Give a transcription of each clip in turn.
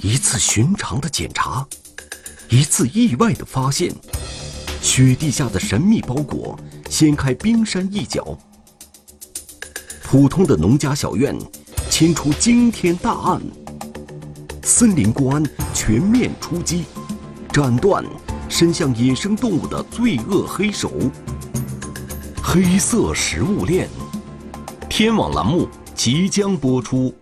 一次寻常的检查，一次意外的发现，雪地下的神秘包裹掀开冰山一角。普通的农家小院，牵出惊天大案。森林公安全面出击，斩断伸向野生动物的罪恶黑手。黑色食物链，天网栏目即将播出。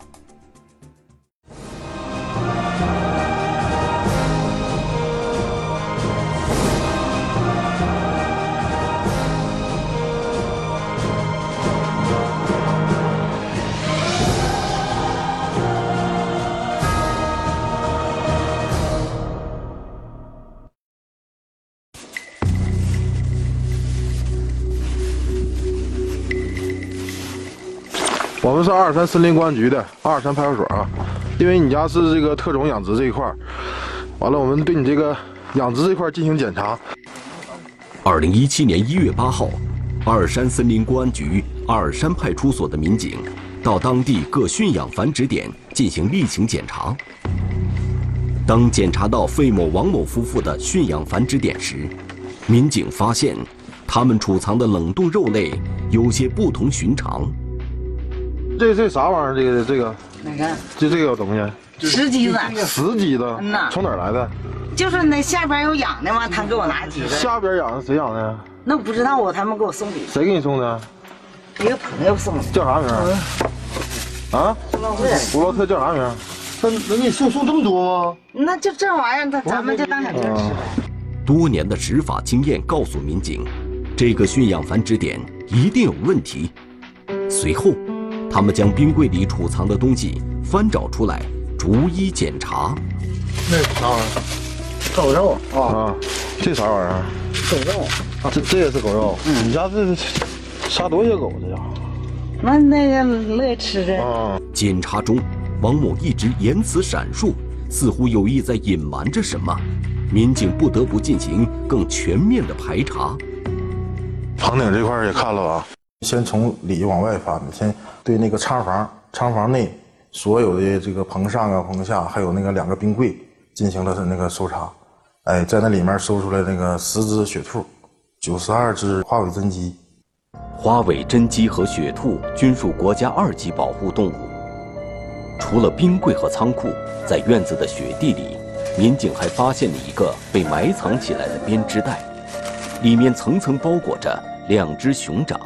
我们是阿尔山森林公安局的阿尔山派出所啊，因为你家是这个特种养殖这一块完了我们对你这个养殖这块进行检查。二零一七年一月八号，阿尔山森林公安局阿尔山派出所的民警到当地各驯养繁殖点进行例行检查。当检查到费某、王某夫妇的驯养繁殖点时，民警发现他们储藏的冷冻肉类有些不同寻常。这这啥玩意儿？这个这个哪个？就这个东西，石鸡子，石鸡子，嗯呐，从哪儿来的？就是那下边有养的嘛，他给我拿几个。下边养的谁养的？那不知道啊，他们给我送的。谁给你送的？一个朋友送的。叫啥名？啊？胡老特。胡老特叫啥名？他能给你送送这么多吗？那就这玩意儿，他咱们就当小鸡吃呗。多年的执法经验告诉民警，这个驯养繁殖点一定有问题。随后。他们将冰柜里储藏的东西翻找出来，逐一检查。那啥玩意儿？狗肉啊啊！这啥玩意儿？狗肉啊。这这也是狗肉。嗯。你家这杀多些狗这家？那那个乐意吃的。啊。检查中，王某一直言辞闪烁，似乎有意在隐瞒着什么。民警不得不进行更全面的排查。房顶这块也看了吧？先从里往外翻，先对那个仓房，仓房内所有的这个棚上啊、棚下，还有那个两个冰柜进行了那个搜查。哎，在那里面搜出来那个十只雪兔，九十二只花尾真鸡。花尾真鸡和雪兔均属国家二级保护动物。除了冰柜和仓库，在院子的雪地里，民警还发现了一个被埋藏起来的编织袋，里面层层包裹着两只熊掌。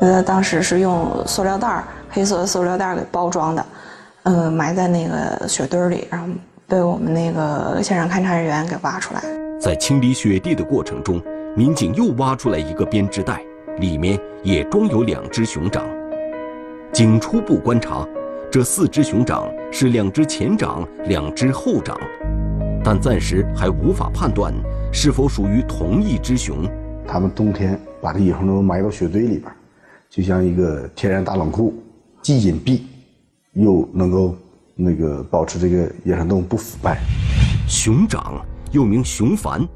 呃，当时是用塑料袋黑色的塑料袋给包装的，呃，埋在那个雪堆里，然后被我们那个现场勘查人员给挖出来。在清理雪地的过程中，民警又挖出来一个编织袋，里面也装有两只熊掌。经初步观察，这四只熊掌是两只前掌，两只后掌，但暂时还无法判断是否属于同一只熊。他们冬天把这野生动物埋到雪堆里边。就像一个天然大冷库，既隐蔽，又能够那个保持这个野生动物不腐败。熊掌又名熊矾，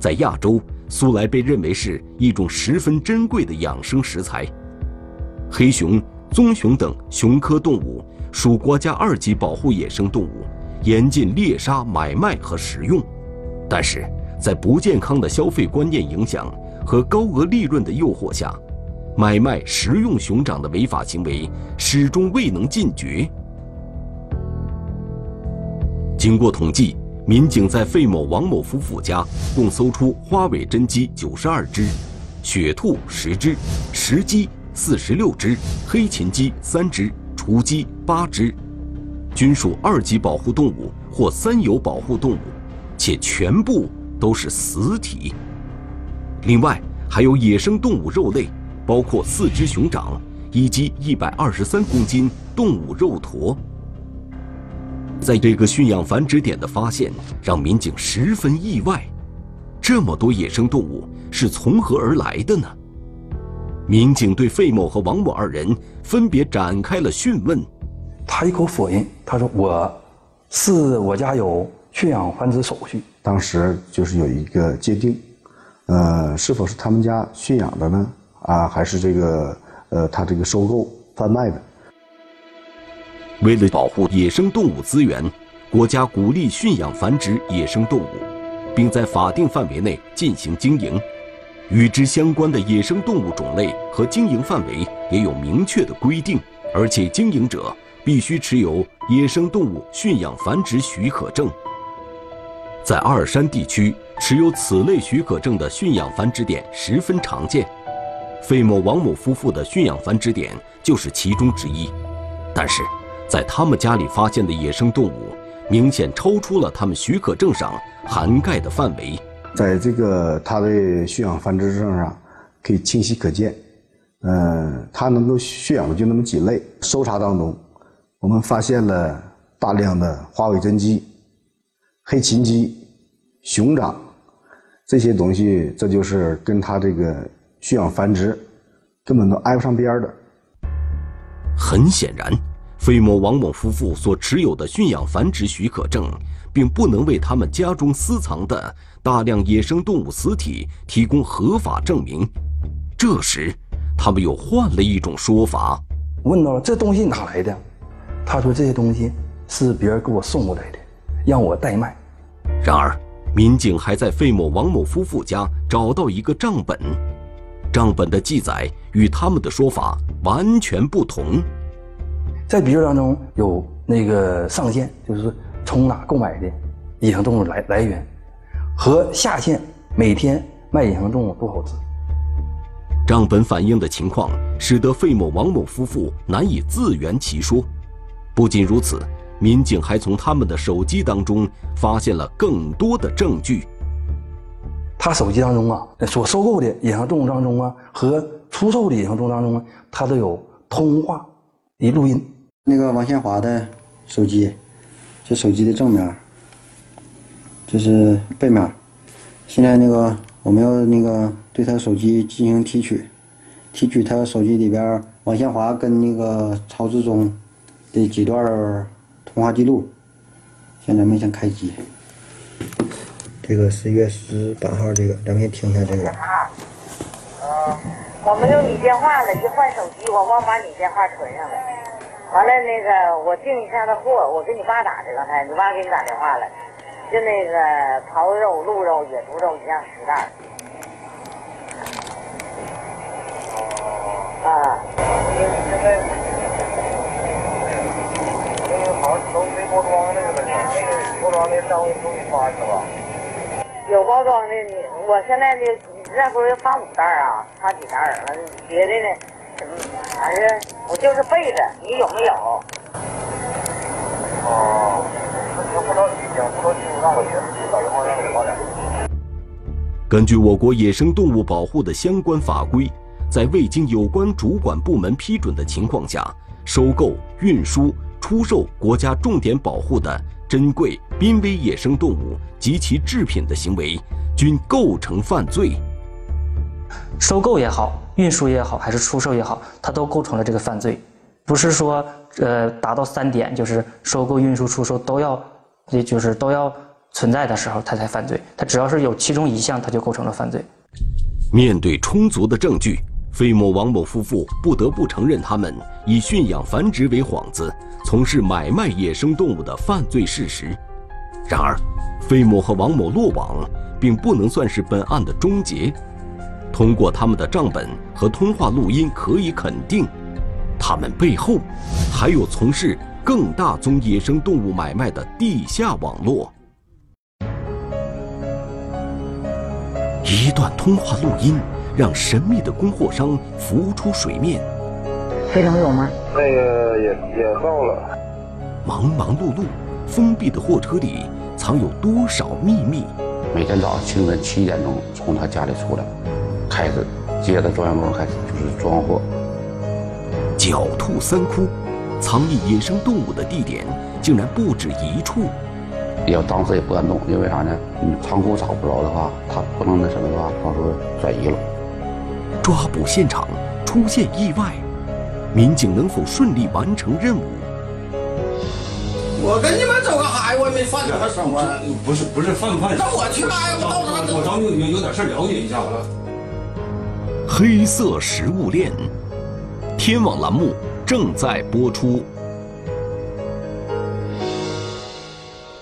在亚洲素来被认为是一种十分珍贵的养生食材。黑熊、棕熊等熊科动物属国家二级保护野生动物，严禁猎杀、买卖和食用。但是在不健康的消费观念影响和高额利润的诱惑下。买卖食用熊掌的违法行为始终未能禁绝。经过统计，民警在费某、王某夫妇家共搜出花尾真鸡九十二只，雪兔十只，石鸡四十六只，黑禽鸡三只，雏鸡八只，均属二级保护动物或三有保护动物，且全部都是死体。另外，还有野生动物肉类。包括四只熊掌以及一百二十三公斤动物肉坨。在这个驯养繁殖点的发现让民警十分意外，这么多野生动物是从何而来的呢？民警对费某和王某二人分别展开了讯问。他一口否认，他说：“我是我家有驯养繁殖手续。”当时就是有一个界定，呃，是否是他们家驯养的呢？啊，还是这个，呃，他这个收购贩卖的。为了保护野生动物资源，国家鼓励驯养繁殖野生动物，并在法定范围内进行经营。与之相关的野生动物种类和经营范围也有明确的规定，而且经营者必须持有野生动物驯养繁殖许可证。在阿尔山地区，持有此类许可证的驯养繁殖点十分常见，费某、王某夫妇的驯养繁殖点就是其中之一。但是，在他们家里发现的野生动物，明显超出了他们许可证上涵盖的范围。在这个他的驯养繁殖证上，可以清晰可见，嗯，他能够驯养的就那么几类。搜查当中，我们发现了大量的花尾真鸡、黑禽鸡、熊掌这些东西，这就是跟他这个驯养繁殖根本都挨不上边的。很显然，费某、王某夫妇所持有的驯养繁殖许可证，并不能为他们家中私藏的大量野生动物死体提供合法证明。这时，他们又换了一种说法：问到了这东西哪来的？他说这些东西是别人给我送过来的，让我代卖。然而，民警还在费某、王某夫妇家找到一个账本，账本的记载与他们的说法完全不同。在笔录当中有那个上线，就是从哪购买的野生动物来来源，和下线每天卖野生动物多少只。账本反映的情况，使得费某、王某夫妇难以自圆其说。不仅如此，民警还从他们的手机当中发现了更多的证据。他手机当中啊，所收购的野生动物当中啊，和出售的野生动物当中啊，他都有通话的录音。那个王宪华的手机，这手机的正面，这是背面。现在那个我们要那个对他手机进行提取，提取他手机里边王宪华跟那个曹志忠的几段通话记录。现在没想开机。这个十月十八号，这个咱们先听一下这个。我没有你电话了，一换手机，我忘把你电话存上了。完了，那个我订一下子货，我给你爸打的，刚才你爸给你打电话了，就那个狍子肉、鹿肉、野猪肉一样十袋。啊。现在，那个好像都没包装那个了，那个包装的单位都给发去了吧？有包装的，你我现在的那不是发五袋啊，发几袋儿？了别的呢？嗯，反正我就是备着，你有没有？哦，那行，不着急，行，不着急，让我爷打电话让我发点。根据我国野生动物保护的相关法规，在未经有关主管部门批准的情况下，收购、运输、出售国家重点保护的珍贵濒危野生动物及其制品的行为，均构成犯罪。收购也好，运输也好，还是出售也好，它都构成了这个犯罪。不是说，呃，达到三点，就是收购、运输、出售都要，也就是都要存在的时候，它才犯罪。它只要是有其中一项，它就构成了犯罪。面对充足的证据，费某、王某夫妇不得不承认他们以驯养繁殖为幌子，从事买卖野生动物的犯罪事实。然而，费某和王某落网，并不能算是本案的终结。通过他们的账本和通话录音，可以肯定，他们背后还有从事更大宗野生动物买卖的地下网络。一段通话录音让神秘的供货商浮出水面。非常有吗？那个也也到了。忙忙碌碌，封闭的货车里藏有多少秘密？每天早上清晨七点钟从他家里出来。开始接着装箱工开始就是装货。狡兔三窟，藏匿野生动物的地点竟然不止一处。要当时也不敢动，因为啥呢？你仓库找不着的话，他不能那什么的话，到时候转移了。抓捕现场出现意外，民警能否顺利完成任务？我跟你们走个海，我也没犯什么。不是不是犯不犯？那我去吧？我到哪？我找你有有点事了解一下完了。黑色食物链，天网栏目正在播出。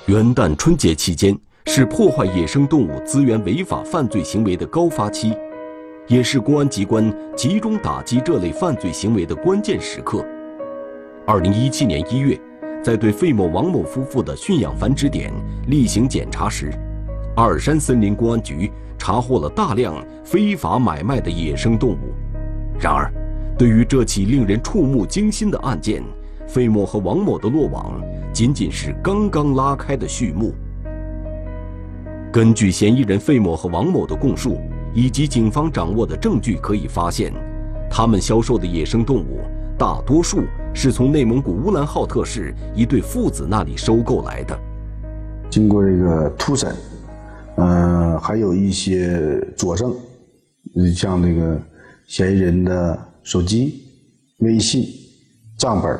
元旦春节期间是破坏野生动物资源违法犯罪行为的高发期，也是公安机关集中打击这类犯罪行为的关键时刻。二零一七年一月，在对费某、王某夫妇的驯养繁殖点例行检查时，阿尔山森林公安局查获了大量非法买卖的野生动物。然而，对于这起令人触目惊心的案件，费某和王某的落网仅仅是刚刚拉开的序幕。根据嫌疑人费某和王某的供述，以及警方掌握的证据可以发现，他们销售的野生动物大多数是从内蒙古乌兰浩特市一对父子那里收购来的。经过这个突审，嗯、还有一些佐证，像那个嫌疑人的手机、微信、账本，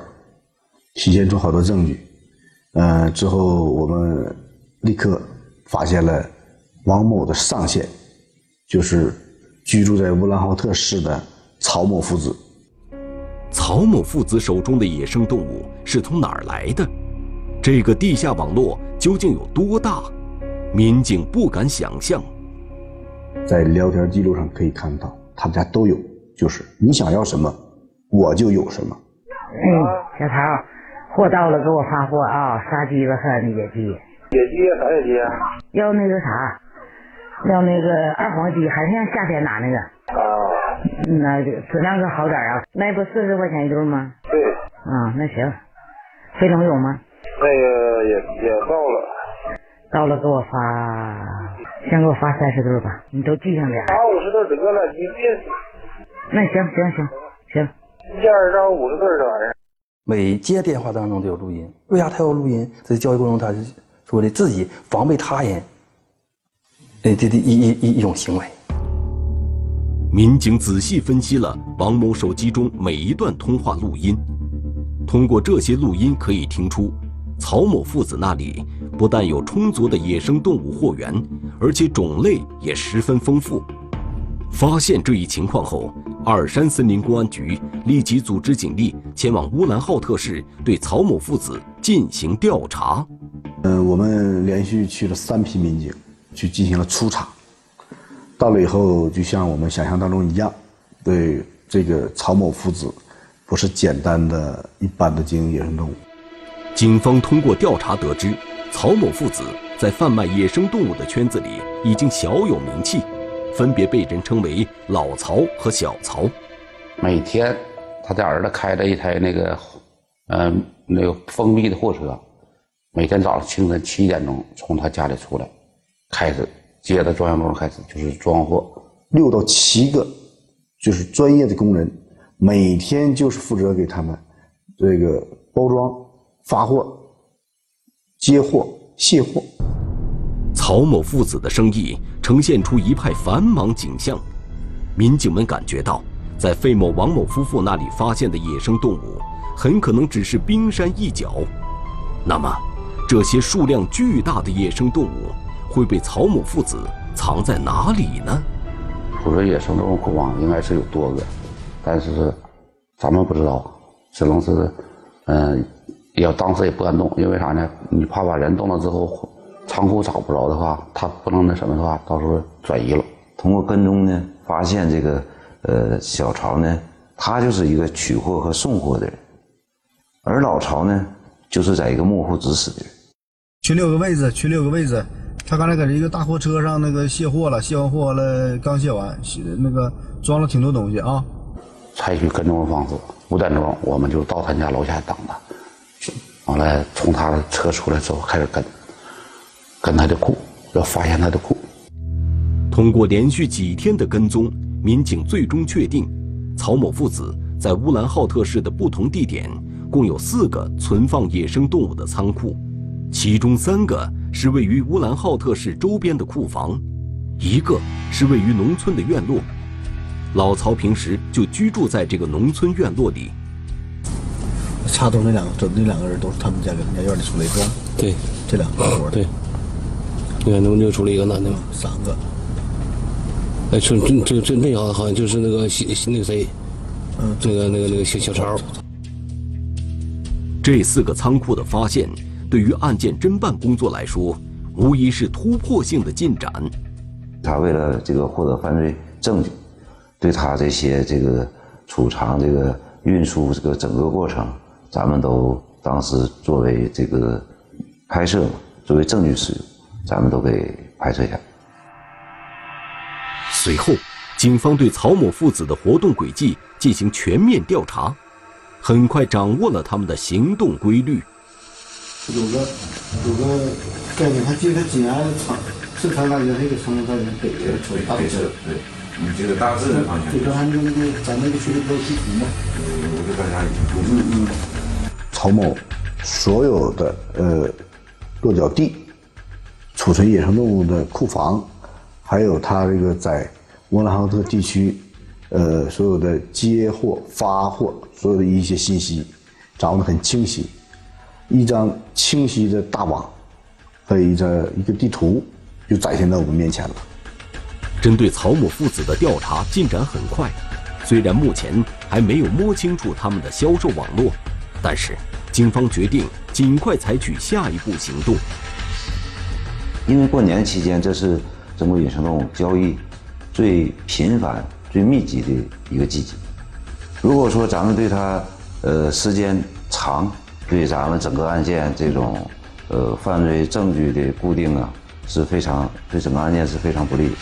体现出好多证据。呃，之后我们立刻发现了王某的上线，就是居住在乌兰浩特市的曹某父子。曹某父子手中的野生动物是从哪儿来的？这个地下网络究竟有多大？民警不敢想象。在聊天记录上可以看到，他们家都有，就是你想要什么，我就有什么。嗯，小曹，货到了给我发货啊，杀鸡巴和那野鸡。野鸡啥野鸡啊？要那个啥，要那个二黄鸡，还是像夏天拿那个。啊。那就质量可好点啊，那不四十块钱一对吗？对。啊，那行。飞龙有吗？那个也也到了。到了给我发，先给我发三十对吧，你都记上点。发五十对得了，你别。那行行行行。一件二张五十对这玩意儿。每接电话当中都有录音，为啥他要录音？在交易过程中，他是说的自己防备他人，呃，这的一一一一种行为。民警仔细分析了王某手机中每一段通话录音，通过这些录音可以听出，曹某父子那里不但有充足的野生动物货源，而且种类也十分丰富。发现这一情况后，阿尔山森林公安局立即组织警力前往乌兰浩特市，对曹某父子进行调查。嗯，我们连续去了三批民警，去进行了初查。到了以后，就像我们想象当中一样，对这个曹某父子，不是简单的一般的经营野生动物。警方通过调查得知，曹某父子在贩卖野生动物的圈子里已经小有名气，分别被人称为“老曹”和“小曹”。每天，他的儿子开着一台那个，呃，那个封闭的货车，每天早上清晨七点钟从他家里出来，开始接着装箱工开始就是装货，六到七个就是专业的工人，每天就是负责给他们这个包装、发货、接货、卸货。曹某父子的生意呈现出一派繁忙景象，民警们感觉到，在费某、王某夫妇那里发现的野生动物，很可能只是冰山一角。那么，这些数量巨大的野生动物会被曹某父子藏在哪里呢？捕捉野生动物库房应该是有多个，但是咱们不知道，只能是，嗯、要当时也不敢动，因为啥呢？你怕把人动了之后，仓库找不着的话，他不能那什么的话，到时候转移了。通过跟踪呢，发现这个呃小曹呢，他就是一个取货和送货的人，而老曹呢，就是在一个幕后指使的人。群里有个位置，群里有个位置，他刚才搁这一个大货车上那个卸货了，卸完货了，刚卸完，卸那个装了挺多东西啊。采取跟踪的方式，五点钟我们就到他家楼下等他，完了从他的车出来之后开始跟，跟他的库，要发现他的库。通过连续几天的跟踪，民警最终确定，曹某父子在乌兰浩特市的不同地点共有四个存放野生动物的仓库，其中三个是位于乌兰浩特市周边的库房，一个是位于农村的院落。老曹平时就居住在这个农村院落里。插头那两个，走那两个人都是他们家给人家院里出来是吧？对，这两个活对，你看，那不就出了一个男的吗？三个。哎，这这这这那好好像就是那个西那个谁，嗯，那个那个那个小小曹。这四个仓库的发现，对于案件侦办工作来说，无疑是突破性的进展。他为了这个获得犯罪证据，对他这些这个储藏、这个运输这个整个过程，咱们都当时作为这个拍摄，作为证据使用，咱们都给拍摄下来。随后，警方对曹某父子的活动轨迹进行全面调查，很快掌握了他们的行动规律。有个有个概念，他记得济南长市场大街那个长沙大街北边出大北对，你这个大致的方向。对，刚才那个那个咱那个区域都有地图嘛。我给大家嗯嗯。曹某所有的呃落脚地、储存野生动物的库房，还有他这个在乌兰浩特地区呃所有的接货、发货所有的一些信息，掌握的很清晰。一张清晰的大网和一张一个地图就展现在我们面前了。针对曹某父子的调查进展很快，虽然目前还没有摸清楚他们的销售网络，但是警方决定尽快采取下一步行动。因为过年期间，这是中国野生动物交易最频繁、最密集的一个季节。如果说咱们对它呃时间长，对咱们整个案件这种，呃，犯罪证据的固定啊，是非常对整个案件是非常不利的。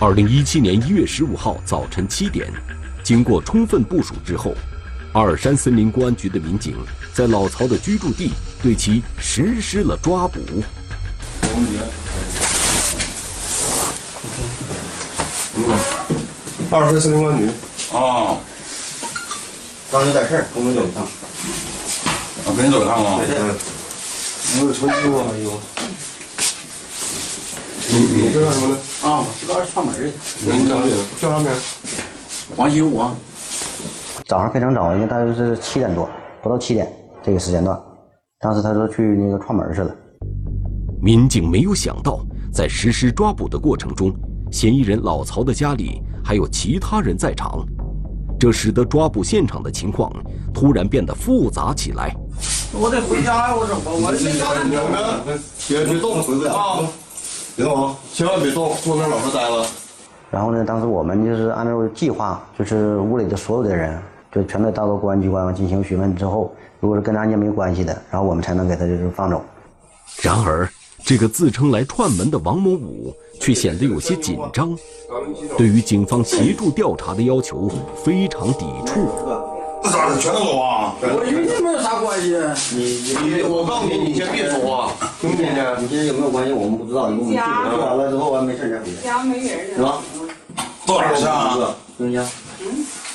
二零一七年一月十五号早晨七点，经过充分部署之后，阿尔山森林公安局的民警在老曹的居住地对其实施了抓捕。阿尔山森林公安局。啊。刚有点事儿，跟我们走一趟。我跟你走一趟啊。对对。我有车衣服啊，有。你你这干什么呢？啊，我这边串门去。你叫啥名？叫啥名？王新武啊。早上非常早，应该大约是七点多，不到七点这个时间段。当时他说去那个串门去了。民警没有想到，在实施抓捕的过程中，嫌疑人老曹的家里还有其他人在场，这使得抓捕现场的情况突然变得复杂起来。我得回家呀！我怎么？我没家。别别动，回不了啊！别动啊！千万别动，坐那老实待着。然后呢，当时我们就是按照计划，就是屋里的所有的人，就全都带到公安机关进行询问之后，如果是跟案件没关系的，然后我们才能给他就是放走。然而，这个自称来串门的王某武却显得有些紧张，对于警方协助调查的要求非常抵触。全都走啊？我与你们有啥关系。你你我告诉你，你先别说话，听不听见？你今天有没有关系？我们不知道，你给我们去完了之后，完没事再回来。家没人是吧？到哪儿去啊？听见？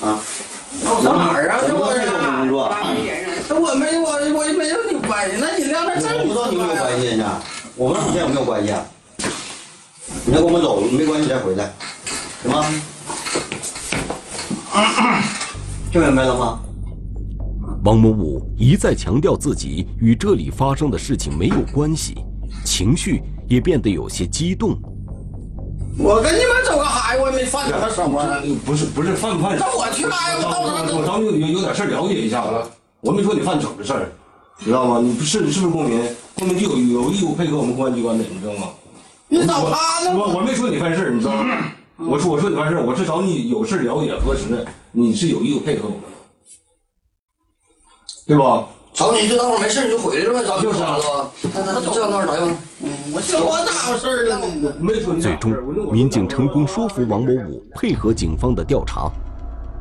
啊？到哪儿啊？这我这个工作。这我没我我没有你关系，那你亮点证我不知道你有没有关系，呢，我们之间有没有关系啊？你要跟我们走，没关系再回来，行吗？听明白了吗？王某武一再强调自己与这里发生的事情没有关系，情绪也变得有些激动。我跟你们走个嗨，我也没犯什么什么。不是不是犯不犯？那我去哪呀？我到时候我咱们有有有点事了解一下子。我没说你犯什么事儿，知道吗？你不是你是不是公民？公民就有有义务配合我们公安机关的，你知道吗？你找他呢？我我没说你犯事你知道吗？我说我说你犯事我是找你有事了解核实，你是有义务配合我们的，对吧？找你就等会儿没事你就回来了呗，找就是啊那那这样那咋样？我这我哪有事儿了？没说最终，民警成功说服王某武配合警方的调查，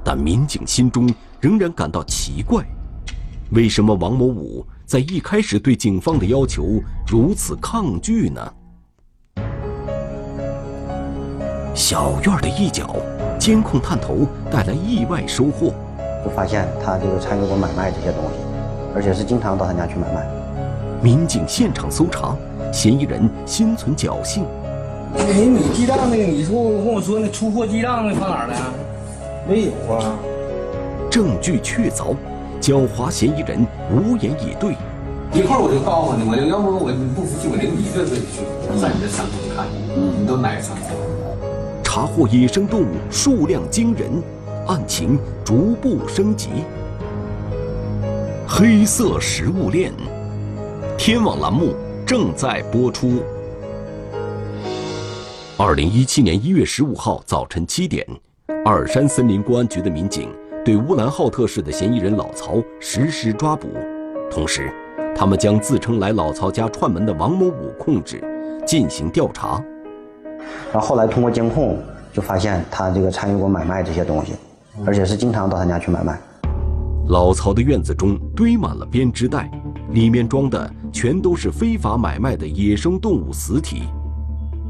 但民警心中仍然感到奇怪：为什么王某武在一开始对警方的要求如此抗拒呢？小院的一角，监控探头带来意外收获。就发现他这个参与过买卖这些东西，而且是经常到他家去买卖。民警现场搜查，嫌疑人心存侥幸。那个你记账那个，你说跟我说那出货记账那放哪儿了？没有啊。证据确凿，狡猾嫌疑人无言以对。一会儿我就告诉你，我要不我不服气，我领你一个个去，在你的山头看，你都哪山？查获野生动物数量惊人，案情逐步升级。黑色食物链，天网栏目正在播出。二零一七年一月十五号早晨七点，二山森林公安局的民警对乌兰浩特市的嫌疑人老曹实施抓捕，同时，他们将自称来老曹家串门的王某武控制，进行调查。然后后来通过监控就发现他这个参与过买卖这些东西，而且是经常到他家去买卖。老曹的院子中堆满了编织袋，里面装的全都是非法买卖的野生动物死体。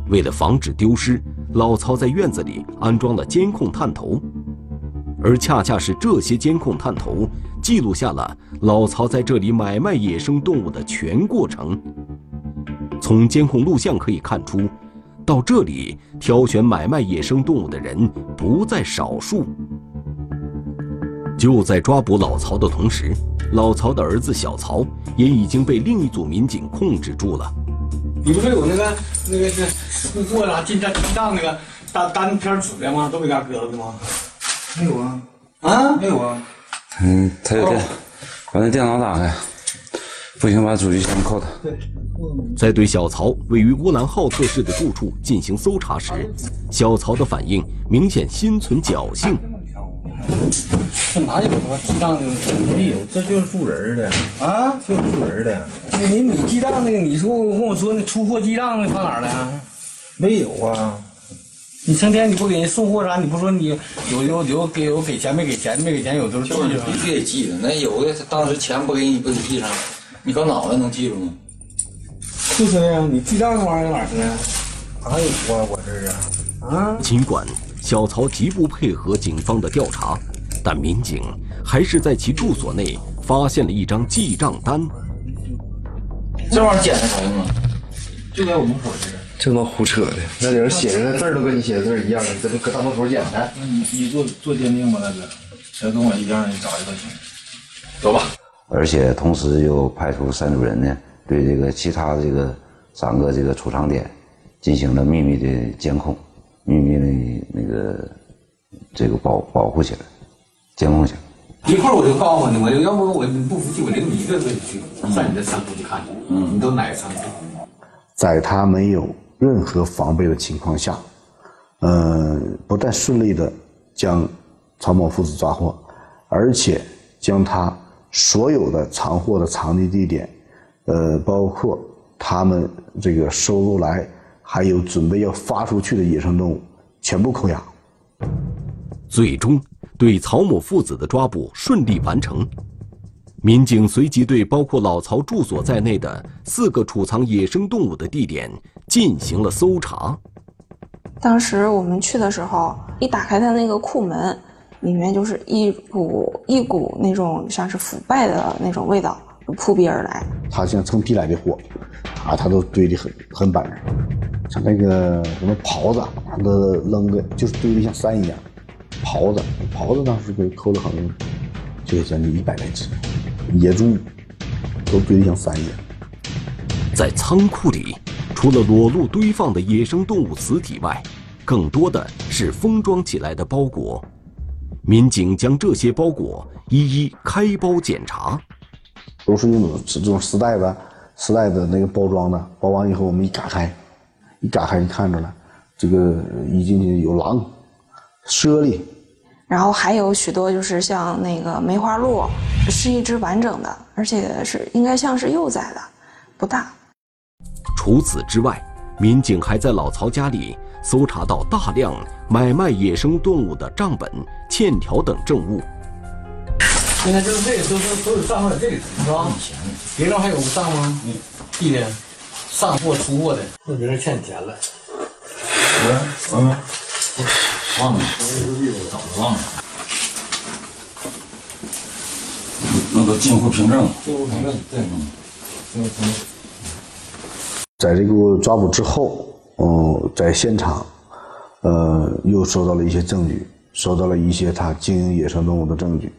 为了防止丢失，老曹在院子里安装了监控探头，而恰恰是这些监控探头记录下了老曹在这里买卖野生动物的全过程。从监控录像可以看出，到这里挑选买卖野生动物的人不在少数。就在抓捕老曹的同时，老曹的儿子小曹也已经被另一组民警控制住了。你不是有那个那个是出货啦、进账记账那个单单片纸的吗？都给家搁了的吗？没有啊，啊，没有啊。嗯，他有电，把那电脑打开，不行把主机先扣他。对在对小曹位于乌兰浩特市的住处进行搜查时，小曹的反应明显心存侥幸。这哪有什么记账的？没有，这就是住人的啊，就是住人的。那你你记账那个，你说跟我说那出货记账的放哪儿了？没有啊。你成天你不给人送货啥？你不说你有有有给有给钱没给钱没给钱有都是就是必须得记着。那有的他当时钱不给你不给记上，你搞脑袋能记住吗？就是呀，你记账那玩意儿哪去了？哪有啊？我这儿啊啊！尽管小曹极不配合警方的调查，但民警还是在其住所内发现了一张记账单。这玩意儿捡的啥用啊？就在我门口这个。这他妈胡扯的，那顶上写着的字儿都跟你写的字儿一样，你这不搁大门口捡的？那你你做做鉴定吧，大哥，谁跟我一样，你找一个行。走吧。而且同时又派出三组人呢，对这个其他这个三个这个储藏点进行了秘密的监控，秘密的那个这个保保护起来，监控起来。一会儿我就告诉你，我就要不我不服气，我领你一个个去上你的仓库去看去。嗯，你都哪个仓库？在他没有任何防备的情况下，呃，不但顺利的将曹某父子抓获，而且将他所有的藏货的藏匿地点，呃，包括他们这个收入来，还有准备要发出去的野生动物，全部扣押。最终，对曹某父子的抓捕顺利完成。民警随即对包括老曹住所在内的四个储藏野生动物的地点进行了搜查。当时我们去的时候，一打开他那个库门，里面就是一股一股那种像是腐败的那种味道扑鼻而来。他像成批来的货，啊，他都堆的很很板正，像那个什么袍子，他都扔的就是堆的像山一样。狍子，狍子当时给扣了好像就将近一百来只。野猪都堆得像翻一样。在仓库里，除了裸露堆放的野生动物死体外，更多的是封装起来的包裹。民警将这些包裹一一开包检查，都是那种这种丝带子、丝带的那个包装的。包完以后，我们一打开，一打开就看着了，这个一进去有狼、猞猁。然后还有许多就是像那个梅花鹿，是一只完整的，而且是应该像是幼崽的，不大。除此之外，民警还在老曹家里搜查到大量买卖野生动物的账本、欠条等证物。现在就是这个都都都有账号在这里是吧？别人还有账吗？你弟弟上货出货的，那别人欠你钱了。喂，完没？忘了，早就忘了。那个进货凭证，进货凭证，对，进货凭证。在这个抓捕之后，嗯，在现场，呃，又收到了一些证据，收到了一些他经营野生动物的证据，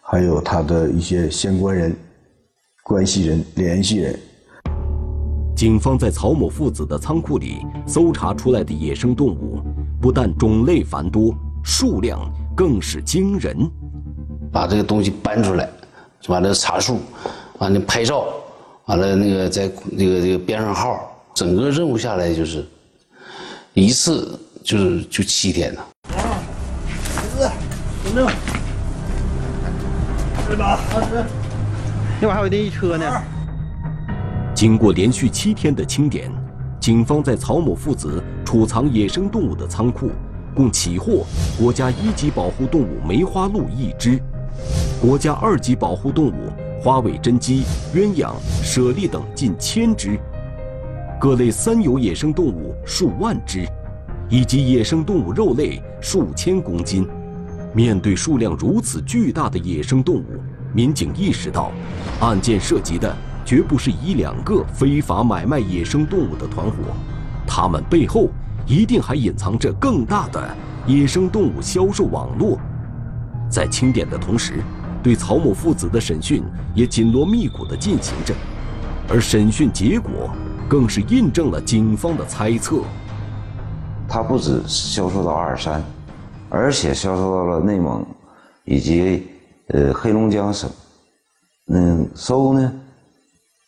还有他的一些相关人、关系人、联系人。警方在曹某父子的仓库里搜查出来的野生动物，不但种类繁多，数量更是惊人。把这个东西搬出来，完了查数，完了拍照，完了那个在那个这个编上号，整个任务下来就是一次就是就七天呢。儿子，稳正。对吧？二十。那会儿还有那一车呢。经过连续七天的清点，警方在曹某父子储藏野生动物的仓库，共起获国家一级保护动物梅花鹿一只，国家二级保护动物花尾真鸡、鸳鸯、猞猁等近千只，各类三有野生动物数万只，以及野生动物肉类数千公斤。面对数量如此巨大的野生动物，民警意识到，案件涉及的绝不是一两个非法买卖野生动物的团伙，他们背后一定还隐藏着更大的野生动物销售网络。在清点的同时，对曹某父子的审讯也紧锣密鼓地进行着，而审讯结果更是印证了警方的猜测。他不止销售到阿尔山。而且销售到了内蒙，以及呃黑龙江省，嗯，收呢，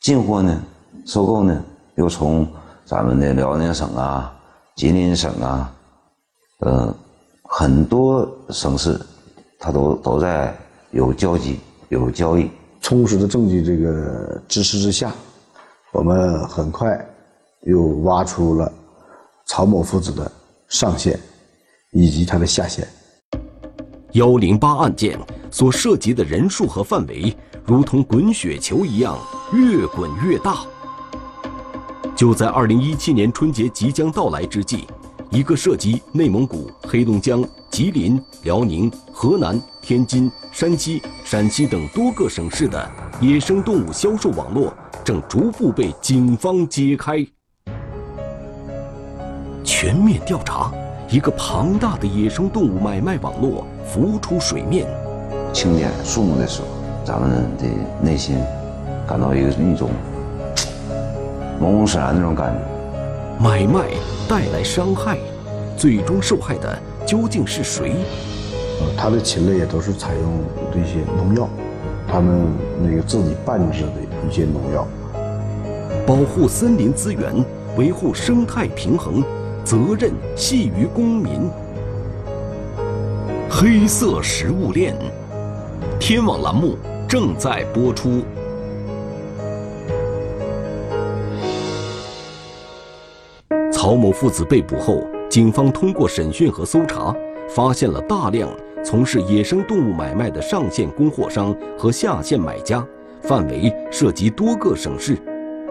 进货呢，收购呢，又从咱们的辽宁省啊、吉林省啊，呃，很多省市，它都都在有交集、有交易。充实的证据这个支持之下，我们很快又挖出了曹某父子的上线。以及他的下线。幺零八案件所涉及的人数和范围，如同滚雪球一样越滚越大。就在二零一七年春节即将到来之际，一个涉及内蒙古、黑龙江、吉林、辽宁、河南、天津、山西、陕西等多个省市的野生动物销售网络，正逐步被警方揭开。全面调查。一个庞大的野生动物买卖网络浮出水面。清点数目的时候，咱们的内心感到一个一种朦胧使然那种感觉。买卖带来伤害，最终受害的究竟是谁？呃，它的禽类也都是采用这些农药，他们那个自己拌制的一些农药。保护森林资源，维护生态平衡。责任系于公民。黑色食物链，天网栏目正在播出。曹某父子被捕后，警方通过审讯和搜查，发现了大量从事野生动物买卖的上线供货商和下线买家，范围涉及多个省市。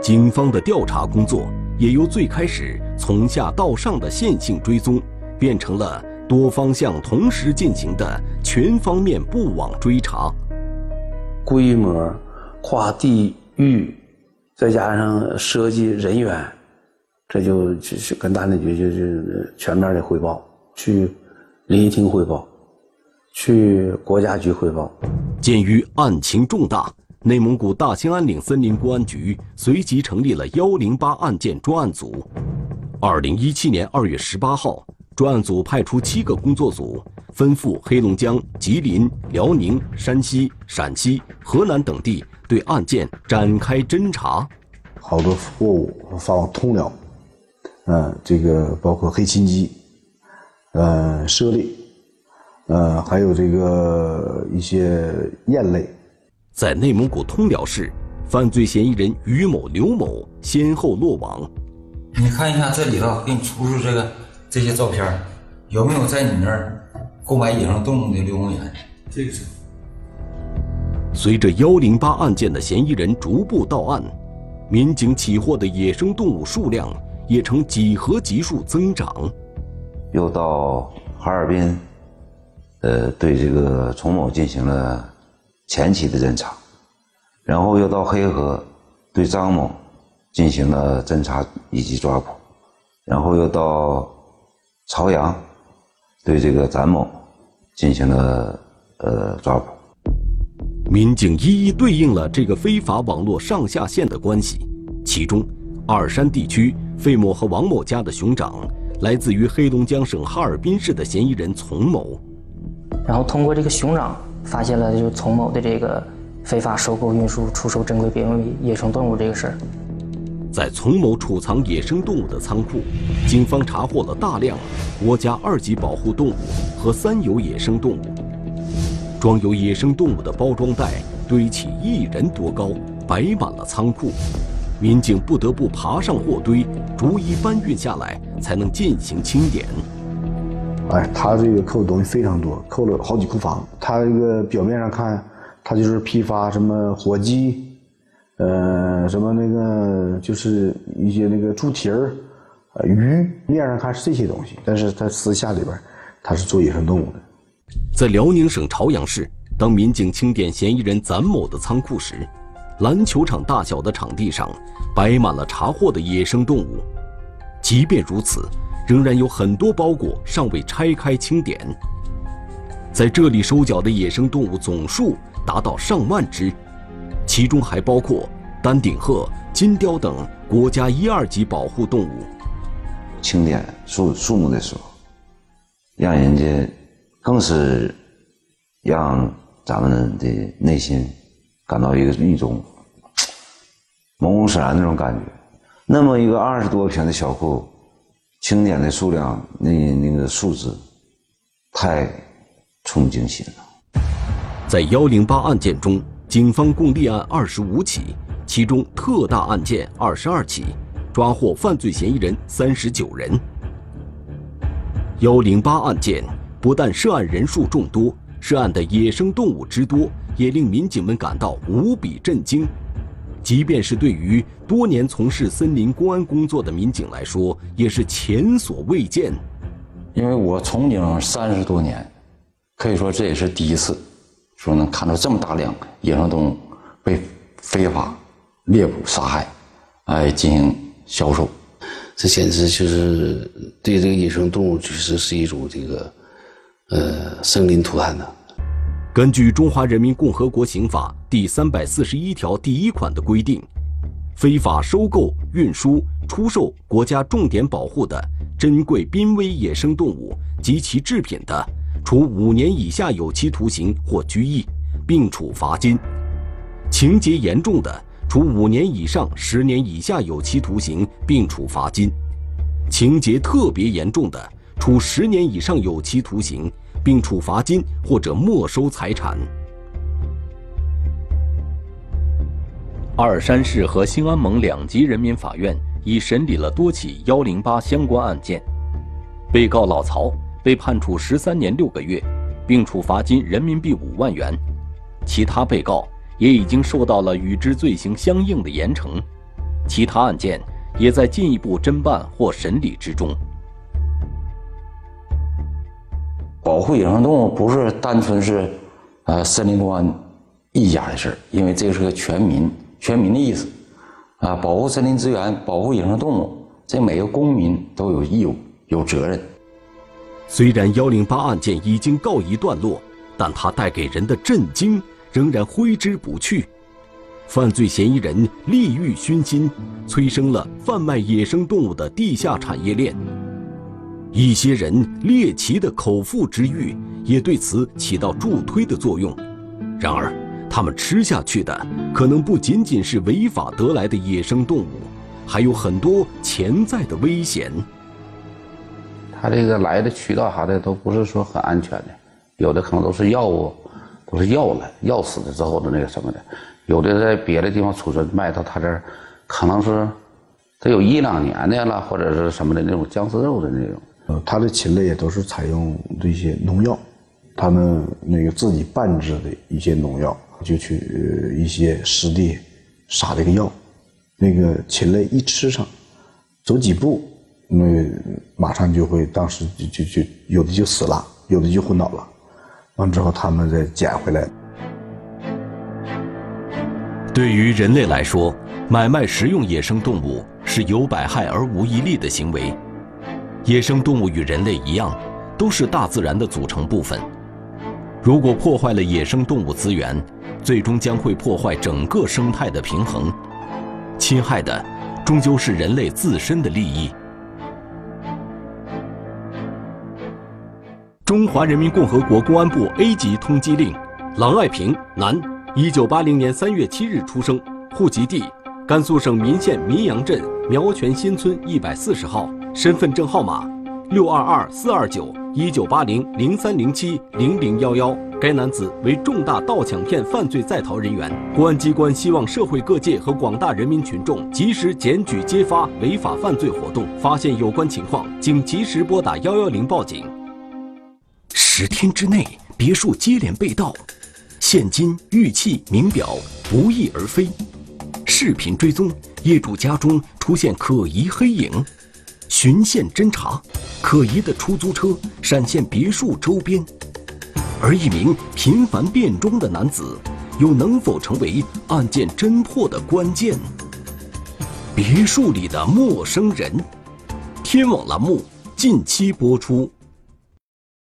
警方的调查工作。也由最开始从下到上的线性追踪，变成了多方向同时进行的全方面布网追查。规模、跨地域，再加上涉及人员，这就就是跟大内局就是全面的汇报，去林业厅汇报，去国家局汇报。鉴于案情重大。内蒙古大兴安岭森林公安局随即成立了幺零八案件专案组。二零一七年二月十八号，专案组派出七个工作组，分赴黑龙江、吉林、辽宁、山西、陕西、河南等地，对案件展开侦查。好多货物发往通辽，嗯，这个包括黑心鸡，呃，猞猁，呃，还有这个一些燕类。在内蒙古通辽市，犯罪嫌疑人于某、刘某先后落网。你看一下这里头，给你出出这个这些照片，有没有在你那儿购买野生动物的刘红岩？这个是。随着幺零八案件的嫌疑人逐步到案，民警起获的野生动物数量也呈几何级数增长。又到哈尔滨，呃，对这个丛某进行了。前期的侦查，然后又到黑河对张某进行了侦查以及抓捕，然后又到朝阳对这个展某进行了呃抓捕。民警一一对应了这个非法网络上下线的关系，其中二山地区费某和王某家的熊掌来自于黑龙江省哈尔滨市的嫌疑人丛某，然后通过这个熊掌。发现了就丛某的这个非法收购、运输、出售珍贵濒危野生动物这个事儿。在丛某储藏野生动物的仓库，警方查获了大量国家二级保护动物和三有野生动物。装有野生动物的包装袋堆起一人多高，摆满了仓库。民警不得不爬上货堆，逐一搬运下来，才能进行清点。哎，他这个扣的东西非常多，扣了好几库房。他这个表面上看，他就是批发什么火鸡，呃，什么那个就是一些那个猪蹄儿、呃鱼，面上看是这些东西，但是他私下里边，他是做野生动物的。在辽宁省朝阳市，当民警清点嫌疑人咱某的仓库时，篮球场大小的场地上摆满了查获的野生动物。即便如此，仍然有很多包裹尚未拆开清点。在这里收缴的野生动物总数达到上万只，其中还包括丹顶鹤、金雕等国家一二级保护动物。清点数数目的时候，让人家更是让咱们的内心感到一个一种 蒙蒙使然那种感觉。那么一个二十多平的小库，清点的数量，那那个数字，太触目惊心了。在幺零八案件中，警方共立案二十五起，其中特大案件二十二起，抓获犯罪嫌疑人三十九人。幺零八案件不但涉案人数众多，涉案的野生动物之多，也令民警们感到无比震惊。即便是对于多年从事森林公安工作的民警来说，也是前所未见。因为我从警三十多年，可以说这也是第一次，说能看到这么大量野生动物被非法猎捕杀害，哎，进行销售。这简直就是对这个野生动物确实是一种这个，呃，生灵涂炭的。根据《中华人民共和国刑法》第三百四十一条第一款的规定，非法收购、运输、出售国家重点保护的珍贵濒危野生动物及其制品的，处五年以下有期徒刑或拘役，并处罚金；情节严重的，处五年以上十年以下有期徒刑，并处罚金；情节特别严重的，处十年以上有期徒刑。并处罚金或者没收财产。二山市和兴安盟两级人民法院已审理了多起幺零八相关案件，被告老曹被判处十三年六个月，并处罚金人民币五万元，其他被告也已经受到了与之罪行相应的严惩，其他案件也在进一步侦办或审理之中。保护野生动物不是单纯是，呃，森林公安一家的事儿，因为这是个全民、全民的意思，啊，保护森林资源、保护野生动物，这每个公民都有义务、有责任。虽然幺零八案件已经告一段落，但它带给人的震惊仍然挥之不去。犯罪嫌疑人利欲熏心，催生了贩卖野生动物的地下产业链。一些人猎奇的口腹之欲也对此起到助推的作用，然而，他们吃下去的可能不仅仅是违法得来的野生动物，还有很多潜在的危险。他这个来的渠道啥的都不是说很安全的，有的可能都是药物，都是药了，药死了之后的那个什么的，有的在别的地方储存卖到他这儿，可能是得有一两年的了，或者是什么的那种僵尸肉的那种。呃，它的禽类也都是采用这些农药，他们那个自己拌制的一些农药，就去一些湿地撒这个药，那个禽类一吃上，走几步，那马上就会，当时就就就有的就死了，有的就昏倒了，完之后他们再捡回来。对于人类来说，买卖食用野生动物是有百害而无一利的行为。野生动物与人类一样，都是大自然的组成部分。如果破坏了野生动物资源，最终将会破坏整个生态的平衡，侵害的终究是人类自身的利益。中华人民共和国公安部 A 级通缉令：郎爱平，男，一九八零年三月七日出生，户籍地甘肃省岷县岷阳镇苗泉新村一百四十号，身份证号码六二二四二九一九八零零三零七零零幺幺。该男子为重大盗抢骗犯罪在逃人员。公安机关希望社会各界和广大人民群众及时检举揭发违法犯罪活动，发现有关情况，请及时拨打幺幺零报警。十天之内，别墅接连被盗，现金、玉器、名表不翼而飞。视频追踪，业主家中出现可疑黑影。循线侦查，可疑的出租车闪现别墅周边。而一名频繁变装的男子，又能否成为案件侦破的关键？别墅里的陌生人，天网栏目近期播出。